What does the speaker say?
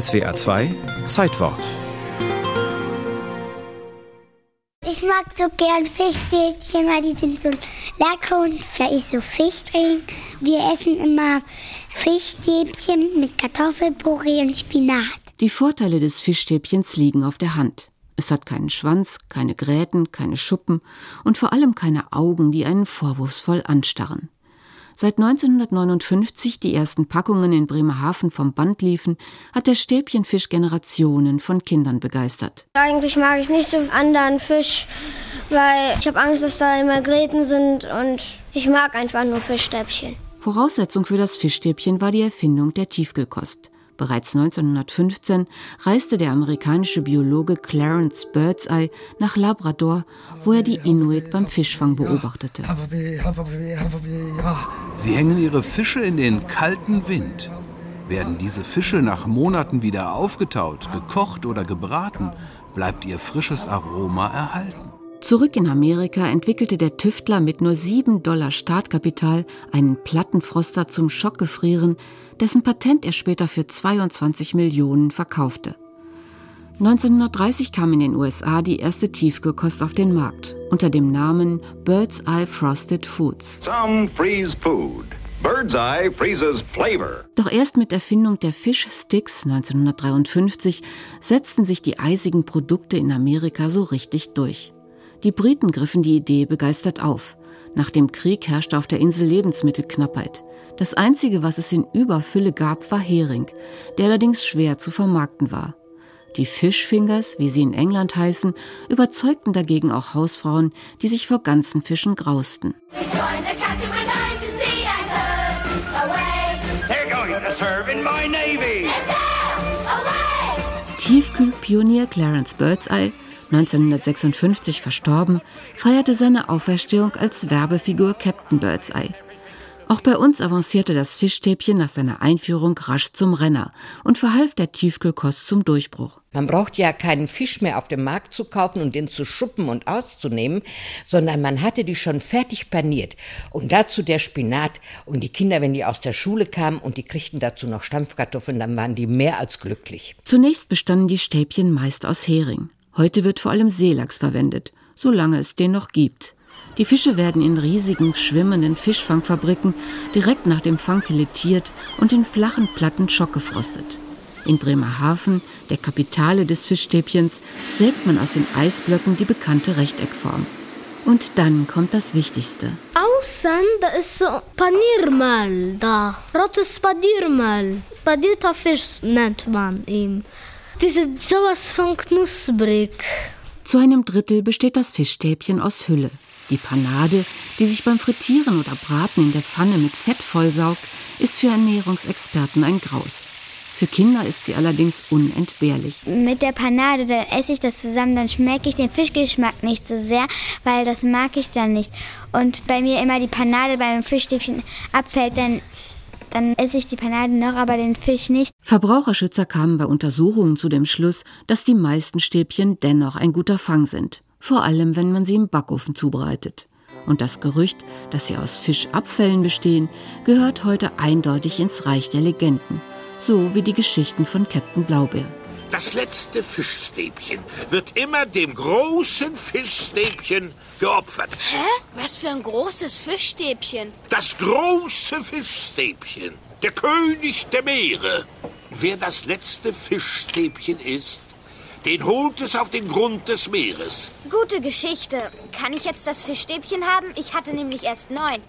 SWA 2 Zeitwort. Ich mag so gern Fischstäbchen, weil die sind so lecker und da ist so Fisch drin. Wir essen immer Fischstäbchen mit Kartoffelpüree und Spinat. Die Vorteile des Fischstäbchens liegen auf der Hand. Es hat keinen Schwanz, keine Gräten, keine Schuppen und vor allem keine Augen, die einen vorwurfsvoll anstarren. Seit 1959 die ersten Packungen in Bremerhaven vom Band liefen, hat der Stäbchenfisch Generationen von Kindern begeistert. Eigentlich mag ich nicht so anderen Fisch, weil ich habe Angst, dass da immer Gräten sind und ich mag einfach nur Fischstäbchen. Voraussetzung für das Fischstäbchen war die Erfindung der Tiefkühlkost. Bereits 1915 reiste der amerikanische Biologe Clarence Birdseye nach Labrador, wo er die Inuit beim Fischfang beobachtete. Sie hängen ihre Fische in den kalten Wind. Werden diese Fische nach Monaten wieder aufgetaut, gekocht oder gebraten, bleibt ihr frisches Aroma erhalten. Zurück in Amerika entwickelte der Tüftler mit nur 7 Dollar Startkapital einen Plattenfroster zum Schockgefrieren, dessen Patent er später für 22 Millionen verkaufte. 1930 kam in den USA die erste Tiefkühlkost auf den Markt unter dem Namen Bird's Eye Frosted Foods. Some freeze food. Bird's Eye freezes flavor. Doch erst mit Erfindung der Fischsticks 1953 setzten sich die eisigen Produkte in Amerika so richtig durch. Die Briten griffen die Idee begeistert auf. Nach dem Krieg herrschte auf der Insel Lebensmittelknappheit. Das Einzige, was es in Überfülle gab, war Hering, der allerdings schwer zu vermarkten war. Die Fishfingers, wie sie in England heißen, überzeugten dagegen auch Hausfrauen, die sich vor ganzen Fischen grausten. Tiefkühlpionier Clarence Birdseye 1956 verstorben, feierte seine Auferstehung als Werbefigur Captain Birdseye. Auch bei uns avancierte das Fischstäbchen nach seiner Einführung rasch zum Renner und verhalf der Tiefkühlkost zum Durchbruch. Man braucht ja keinen Fisch mehr auf dem Markt zu kaufen und den zu schuppen und auszunehmen, sondern man hatte die schon fertig paniert. Und dazu der Spinat. Und die Kinder, wenn die aus der Schule kamen und die kriegten dazu noch Stampfkartoffeln, dann waren die mehr als glücklich. Zunächst bestanden die Stäbchen meist aus Hering. Heute wird vor allem Seelachs verwendet, solange es den noch gibt. Die Fische werden in riesigen, schwimmenden Fischfangfabriken direkt nach dem Fang filetiert und in flachen Platten schockgefrostet. In Bremerhaven, der Kapitale des Fischstäbchens, sägt man aus den Eisblöcken die bekannte Rechteckform. Und dann kommt das Wichtigste. Außen, da ist so Paniermehl da. Rotes Paniermehl. Panierter Fisch nennt man ihn. Die sind sowas von knusprig. Zu einem Drittel besteht das Fischstäbchen aus Hülle. Die Panade, die sich beim Frittieren oder Braten in der Pfanne mit Fett vollsaugt, ist für Ernährungsexperten ein Graus. Für Kinder ist sie allerdings unentbehrlich. Mit der Panade, da esse ich das zusammen, dann schmecke ich den Fischgeschmack nicht so sehr, weil das mag ich dann nicht. Und bei mir immer die Panade beim Fischstäbchen abfällt, dann dann esse ich die Panade noch, aber den Fisch nicht. Verbraucherschützer kamen bei Untersuchungen zu dem Schluss, dass die meisten Stäbchen dennoch ein guter Fang sind. Vor allem, wenn man sie im Backofen zubereitet. Und das Gerücht, dass sie aus Fischabfällen bestehen, gehört heute eindeutig ins Reich der Legenden. So wie die Geschichten von Captain Blaubeer. Das letzte Fischstäbchen wird immer dem großen Fischstäbchen geopfert. Hä? Was für ein großes Fischstäbchen? Das große Fischstäbchen. Der König der Meere. Wer das letzte Fischstäbchen ist, den holt es auf den Grund des Meeres. Gute Geschichte. Kann ich jetzt das Fischstäbchen haben? Ich hatte nämlich erst neun.